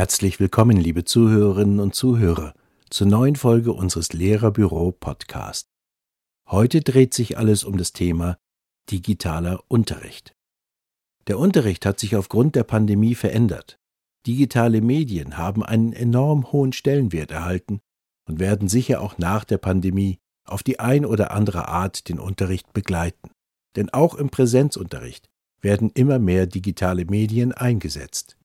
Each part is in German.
Herzlich willkommen, liebe Zuhörerinnen und Zuhörer, zur neuen Folge unseres Lehrerbüro Podcast. Heute dreht sich alles um das Thema digitaler Unterricht. Der Unterricht hat sich aufgrund der Pandemie verändert. Digitale Medien haben einen enorm hohen Stellenwert erhalten und werden sicher auch nach der Pandemie auf die ein oder andere Art den Unterricht begleiten. Denn auch im Präsenzunterricht werden immer mehr digitale Medien eingesetzt.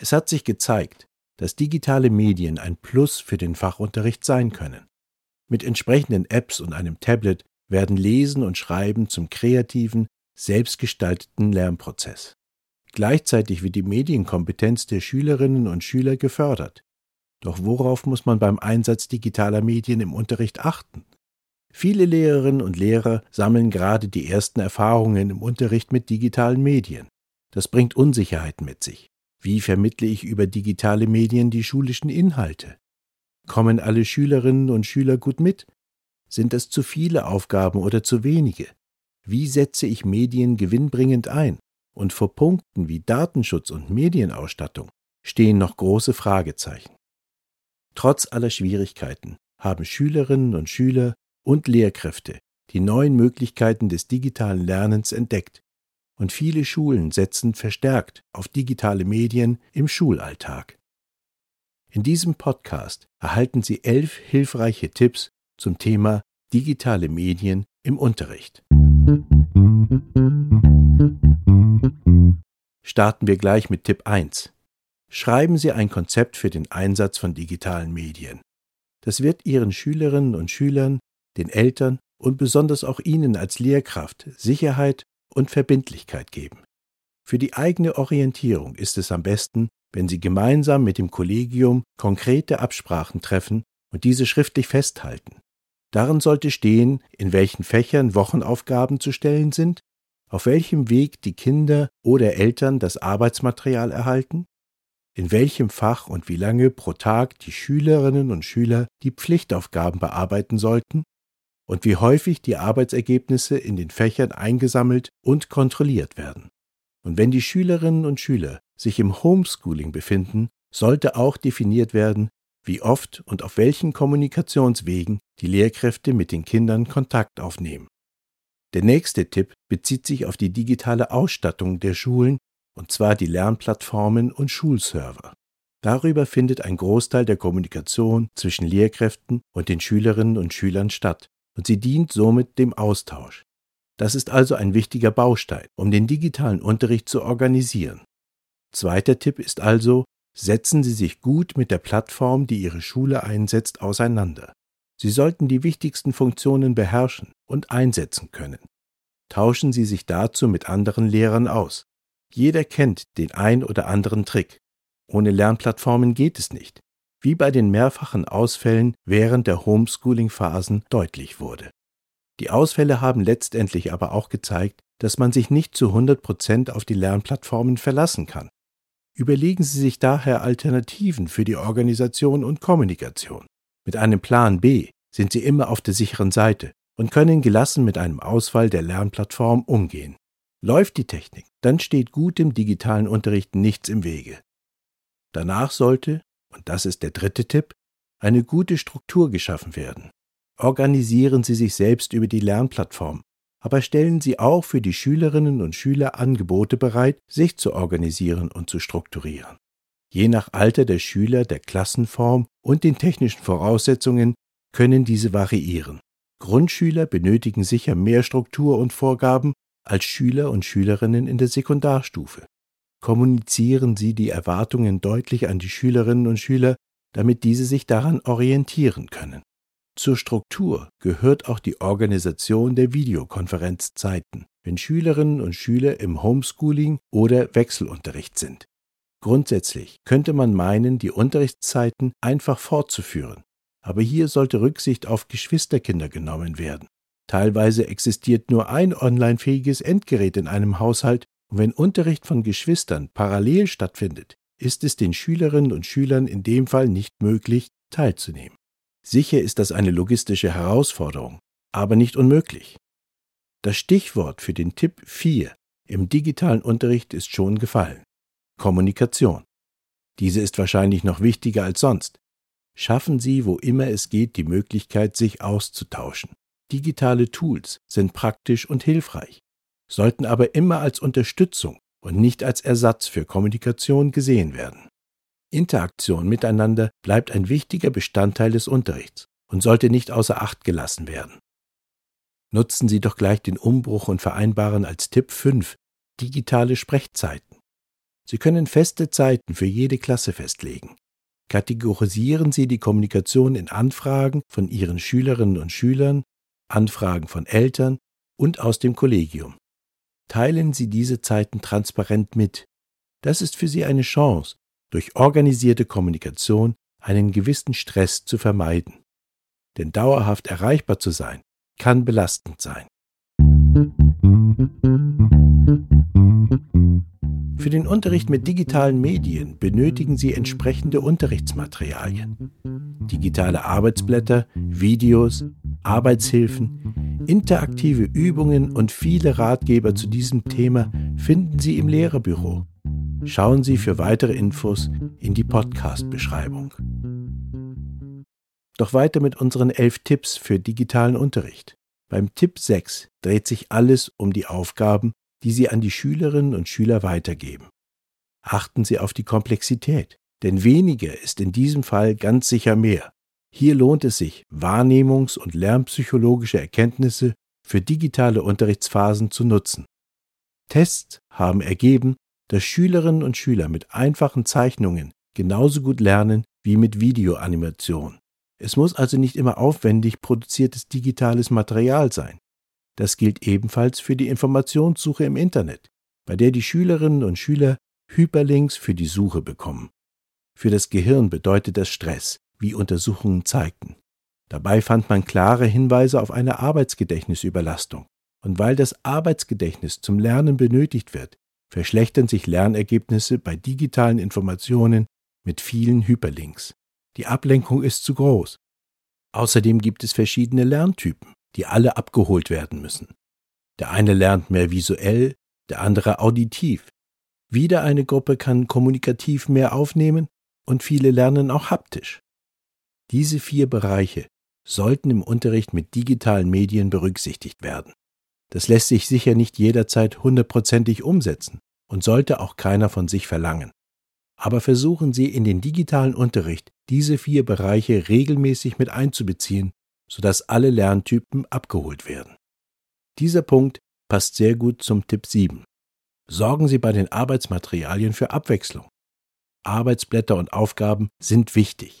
Es hat sich gezeigt, dass digitale Medien ein Plus für den Fachunterricht sein können. Mit entsprechenden Apps und einem Tablet werden Lesen und Schreiben zum kreativen, selbstgestalteten Lernprozess. Gleichzeitig wird die Medienkompetenz der Schülerinnen und Schüler gefördert. Doch worauf muss man beim Einsatz digitaler Medien im Unterricht achten? Viele Lehrerinnen und Lehrer sammeln gerade die ersten Erfahrungen im Unterricht mit digitalen Medien. Das bringt Unsicherheiten mit sich. Wie vermittle ich über digitale Medien die schulischen Inhalte? Kommen alle Schülerinnen und Schüler gut mit? Sind es zu viele Aufgaben oder zu wenige? Wie setze ich Medien gewinnbringend ein? Und vor Punkten wie Datenschutz und Medienausstattung stehen noch große Fragezeichen. Trotz aller Schwierigkeiten haben Schülerinnen und Schüler und Lehrkräfte die neuen Möglichkeiten des digitalen Lernens entdeckt und viele Schulen setzen verstärkt auf digitale Medien im Schulalltag. In diesem Podcast erhalten Sie elf hilfreiche Tipps zum Thema digitale Medien im Unterricht. Starten wir gleich mit Tipp 1. Schreiben Sie ein Konzept für den Einsatz von digitalen Medien. Das wird Ihren Schülerinnen und Schülern, den Eltern und besonders auch Ihnen als Lehrkraft Sicherheit und Verbindlichkeit geben. Für die eigene Orientierung ist es am besten, wenn Sie gemeinsam mit dem Kollegium konkrete Absprachen treffen und diese schriftlich festhalten. Darin sollte stehen, in welchen Fächern Wochenaufgaben zu stellen sind, auf welchem Weg die Kinder oder Eltern das Arbeitsmaterial erhalten, in welchem Fach und wie lange pro Tag die Schülerinnen und Schüler die Pflichtaufgaben bearbeiten sollten und wie häufig die Arbeitsergebnisse in den Fächern eingesammelt und kontrolliert werden. Und wenn die Schülerinnen und Schüler sich im Homeschooling befinden, sollte auch definiert werden, wie oft und auf welchen Kommunikationswegen die Lehrkräfte mit den Kindern Kontakt aufnehmen. Der nächste Tipp bezieht sich auf die digitale Ausstattung der Schulen, und zwar die Lernplattformen und Schulserver. Darüber findet ein Großteil der Kommunikation zwischen Lehrkräften und den Schülerinnen und Schülern statt, und sie dient somit dem Austausch. Das ist also ein wichtiger Baustein, um den digitalen Unterricht zu organisieren. Zweiter Tipp ist also, setzen Sie sich gut mit der Plattform, die Ihre Schule einsetzt, auseinander. Sie sollten die wichtigsten Funktionen beherrschen und einsetzen können. Tauschen Sie sich dazu mit anderen Lehrern aus. Jeder kennt den ein oder anderen Trick. Ohne Lernplattformen geht es nicht wie bei den mehrfachen Ausfällen während der Homeschooling-Phasen deutlich wurde. Die Ausfälle haben letztendlich aber auch gezeigt, dass man sich nicht zu 100 Prozent auf die Lernplattformen verlassen kann. Überlegen Sie sich daher Alternativen für die Organisation und Kommunikation. Mit einem Plan B sind Sie immer auf der sicheren Seite und können gelassen mit einem Ausfall der Lernplattform umgehen. Läuft die Technik, dann steht gutem digitalen Unterricht nichts im Wege. Danach sollte, und das ist der dritte Tipp, eine gute Struktur geschaffen werden. Organisieren Sie sich selbst über die Lernplattform, aber stellen Sie auch für die Schülerinnen und Schüler Angebote bereit, sich zu organisieren und zu strukturieren. Je nach Alter der Schüler, der Klassenform und den technischen Voraussetzungen können diese variieren. Grundschüler benötigen sicher mehr Struktur und Vorgaben als Schüler und Schülerinnen in der Sekundarstufe kommunizieren Sie die Erwartungen deutlich an die Schülerinnen und Schüler, damit diese sich daran orientieren können. Zur Struktur gehört auch die Organisation der Videokonferenzzeiten, wenn Schülerinnen und Schüler im Homeschooling oder Wechselunterricht sind. Grundsätzlich könnte man meinen, die Unterrichtszeiten einfach fortzuführen, aber hier sollte Rücksicht auf Geschwisterkinder genommen werden. Teilweise existiert nur ein online-fähiges Endgerät in einem Haushalt und wenn Unterricht von Geschwistern parallel stattfindet, ist es den Schülerinnen und Schülern in dem Fall nicht möglich, teilzunehmen. Sicher ist das eine logistische Herausforderung, aber nicht unmöglich. Das Stichwort für den Tipp 4 im digitalen Unterricht ist schon gefallen. Kommunikation. Diese ist wahrscheinlich noch wichtiger als sonst. Schaffen Sie, wo immer es geht, die Möglichkeit, sich auszutauschen. Digitale Tools sind praktisch und hilfreich, sollten aber immer als Unterstützung und nicht als Ersatz für Kommunikation gesehen werden. Interaktion miteinander bleibt ein wichtiger Bestandteil des Unterrichts und sollte nicht außer Acht gelassen werden. Nutzen Sie doch gleich den Umbruch und vereinbaren als Tipp 5 digitale Sprechzeiten. Sie können feste Zeiten für jede Klasse festlegen. Kategorisieren Sie die Kommunikation in Anfragen von Ihren Schülerinnen und Schülern, Anfragen von Eltern und aus dem Kollegium. Teilen Sie diese Zeiten transparent mit. Das ist für Sie eine Chance, durch organisierte Kommunikation einen gewissen Stress zu vermeiden. Denn dauerhaft erreichbar zu sein, kann belastend sein. Für den Unterricht mit digitalen Medien benötigen Sie entsprechende Unterrichtsmaterialien. Digitale Arbeitsblätter, Videos, Arbeitshilfen, interaktive Übungen und viele Ratgeber zu diesem Thema finden Sie im Lehrerbüro. Schauen Sie für weitere Infos in die Podcast-Beschreibung. Doch weiter mit unseren elf Tipps für digitalen Unterricht. Beim Tipp 6 dreht sich alles um die Aufgaben, die Sie an die Schülerinnen und Schüler weitergeben. Achten Sie auf die Komplexität, denn weniger ist in diesem Fall ganz sicher mehr. Hier lohnt es sich, wahrnehmungs- und lernpsychologische Erkenntnisse für digitale Unterrichtsphasen zu nutzen. Tests haben ergeben, dass Schülerinnen und Schüler mit einfachen Zeichnungen genauso gut lernen wie mit Videoanimation. Es muss also nicht immer aufwendig produziertes digitales Material sein. Das gilt ebenfalls für die Informationssuche im Internet, bei der die Schülerinnen und Schüler Hyperlinks für die Suche bekommen. Für das Gehirn bedeutet das Stress, wie Untersuchungen zeigten. Dabei fand man klare Hinweise auf eine Arbeitsgedächtnisüberlastung. Und weil das Arbeitsgedächtnis zum Lernen benötigt wird, verschlechtern sich Lernergebnisse bei digitalen Informationen mit vielen Hyperlinks. Die Ablenkung ist zu groß. Außerdem gibt es verschiedene Lerntypen, die alle abgeholt werden müssen. Der eine lernt mehr visuell, der andere auditiv. Wieder eine Gruppe kann kommunikativ mehr aufnehmen und viele lernen auch haptisch. Diese vier Bereiche sollten im Unterricht mit digitalen Medien berücksichtigt werden. Das lässt sich sicher nicht jederzeit hundertprozentig umsetzen und sollte auch keiner von sich verlangen aber versuchen Sie in den digitalen Unterricht diese vier Bereiche regelmäßig mit einzubeziehen, sodass alle Lerntypen abgeholt werden. Dieser Punkt passt sehr gut zum Tipp 7. Sorgen Sie bei den Arbeitsmaterialien für Abwechslung. Arbeitsblätter und Aufgaben sind wichtig,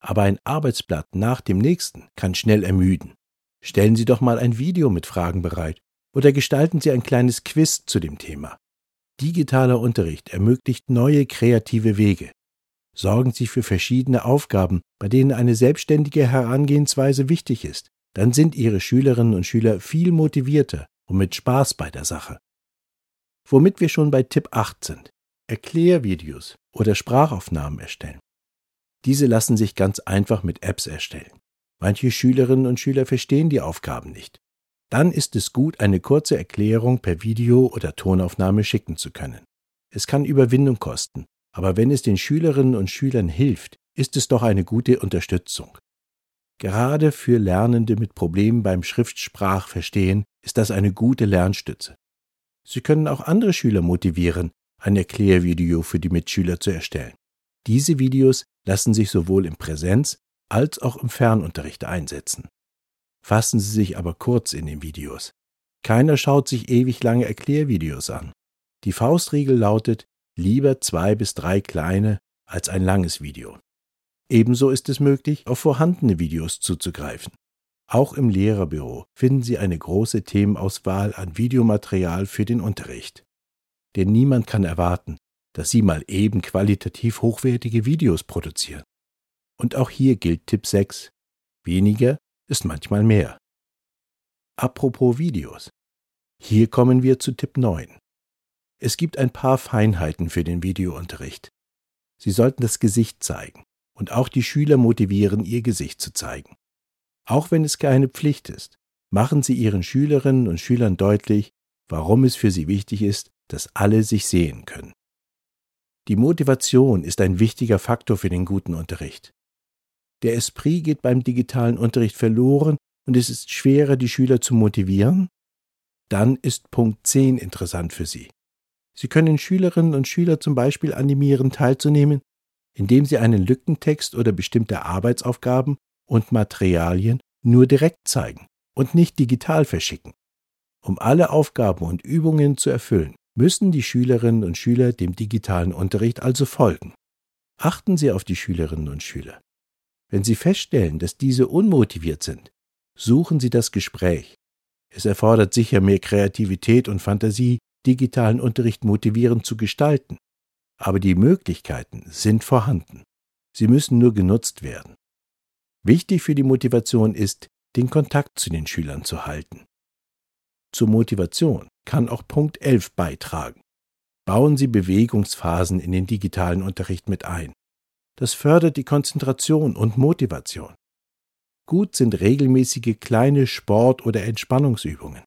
aber ein Arbeitsblatt nach dem nächsten kann schnell ermüden. Stellen Sie doch mal ein Video mit Fragen bereit oder gestalten Sie ein kleines Quiz zu dem Thema. Digitaler Unterricht ermöglicht neue kreative Wege. Sorgen Sie für verschiedene Aufgaben, bei denen eine selbstständige Herangehensweise wichtig ist. Dann sind Ihre Schülerinnen und Schüler viel motivierter und mit Spaß bei der Sache. Womit wir schon bei Tipp 8 sind. Erklärvideos oder Sprachaufnahmen erstellen. Diese lassen sich ganz einfach mit Apps erstellen. Manche Schülerinnen und Schüler verstehen die Aufgaben nicht dann ist es gut, eine kurze Erklärung per Video oder Tonaufnahme schicken zu können. Es kann Überwindung kosten, aber wenn es den Schülerinnen und Schülern hilft, ist es doch eine gute Unterstützung. Gerade für Lernende mit Problemen beim Schriftsprachverstehen ist das eine gute Lernstütze. Sie können auch andere Schüler motivieren, ein Erklärvideo für die Mitschüler zu erstellen. Diese Videos lassen sich sowohl im Präsenz als auch im Fernunterricht einsetzen. Fassen Sie sich aber kurz in den Videos. Keiner schaut sich ewig lange Erklärvideos an. Die Faustregel lautet, lieber zwei bis drei kleine als ein langes Video. Ebenso ist es möglich, auf vorhandene Videos zuzugreifen. Auch im Lehrerbüro finden Sie eine große Themenauswahl an Videomaterial für den Unterricht. Denn niemand kann erwarten, dass Sie mal eben qualitativ hochwertige Videos produzieren. Und auch hier gilt Tipp 6. Weniger ist manchmal mehr. Apropos Videos. Hier kommen wir zu Tipp 9. Es gibt ein paar Feinheiten für den Videounterricht. Sie sollten das Gesicht zeigen und auch die Schüler motivieren, ihr Gesicht zu zeigen. Auch wenn es keine Pflicht ist, machen Sie Ihren Schülerinnen und Schülern deutlich, warum es für sie wichtig ist, dass alle sich sehen können. Die Motivation ist ein wichtiger Faktor für den guten Unterricht. Der Esprit geht beim digitalen Unterricht verloren und es ist schwerer, die Schüler zu motivieren? Dann ist Punkt 10 interessant für Sie. Sie können Schülerinnen und Schüler zum Beispiel animieren, teilzunehmen, indem sie einen Lückentext oder bestimmte Arbeitsaufgaben und Materialien nur direkt zeigen und nicht digital verschicken. Um alle Aufgaben und Übungen zu erfüllen, müssen die Schülerinnen und Schüler dem digitalen Unterricht also folgen. Achten Sie auf die Schülerinnen und Schüler. Wenn Sie feststellen, dass diese unmotiviert sind, suchen Sie das Gespräch. Es erfordert sicher mehr Kreativität und Fantasie, digitalen Unterricht motivierend zu gestalten. Aber die Möglichkeiten sind vorhanden. Sie müssen nur genutzt werden. Wichtig für die Motivation ist, den Kontakt zu den Schülern zu halten. Zur Motivation kann auch Punkt 11 beitragen. Bauen Sie Bewegungsphasen in den digitalen Unterricht mit ein. Das fördert die Konzentration und Motivation. Gut sind regelmäßige kleine Sport- oder Entspannungsübungen.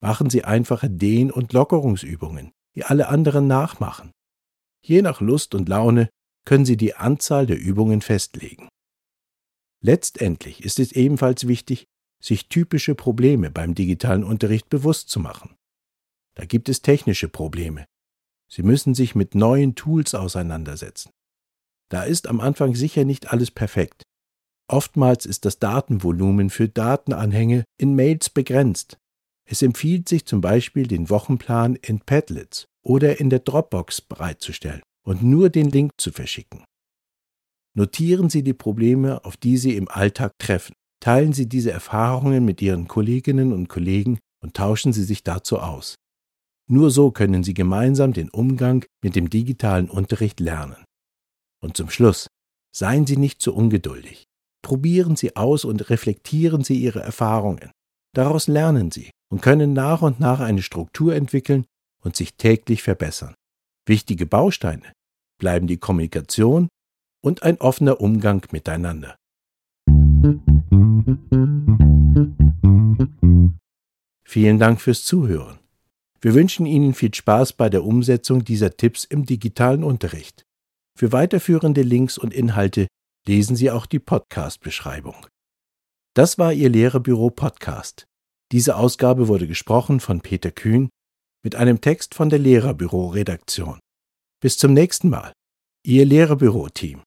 Machen Sie einfache Dehn- und Lockerungsübungen, die alle anderen nachmachen. Je nach Lust und Laune können Sie die Anzahl der Übungen festlegen. Letztendlich ist es ebenfalls wichtig, sich typische Probleme beim digitalen Unterricht bewusst zu machen. Da gibt es technische Probleme. Sie müssen sich mit neuen Tools auseinandersetzen. Da ist am Anfang sicher nicht alles perfekt. Oftmals ist das Datenvolumen für Datenanhänge in Mails begrenzt. Es empfiehlt sich zum Beispiel, den Wochenplan in Padlets oder in der Dropbox bereitzustellen und nur den Link zu verschicken. Notieren Sie die Probleme, auf die Sie im Alltag treffen. Teilen Sie diese Erfahrungen mit Ihren Kolleginnen und Kollegen und tauschen Sie sich dazu aus. Nur so können Sie gemeinsam den Umgang mit dem digitalen Unterricht lernen. Und zum Schluss, seien Sie nicht zu ungeduldig. Probieren Sie aus und reflektieren Sie Ihre Erfahrungen. Daraus lernen Sie und können nach und nach eine Struktur entwickeln und sich täglich verbessern. Wichtige Bausteine bleiben die Kommunikation und ein offener Umgang miteinander. Vielen Dank fürs Zuhören. Wir wünschen Ihnen viel Spaß bei der Umsetzung dieser Tipps im digitalen Unterricht. Für weiterführende Links und Inhalte lesen Sie auch die Podcast-Beschreibung. Das war Ihr Lehrerbüro Podcast. Diese Ausgabe wurde gesprochen von Peter Kühn mit einem Text von der Lehrerbüro-Redaktion. Bis zum nächsten Mal. Ihr Lehrerbüro-Team.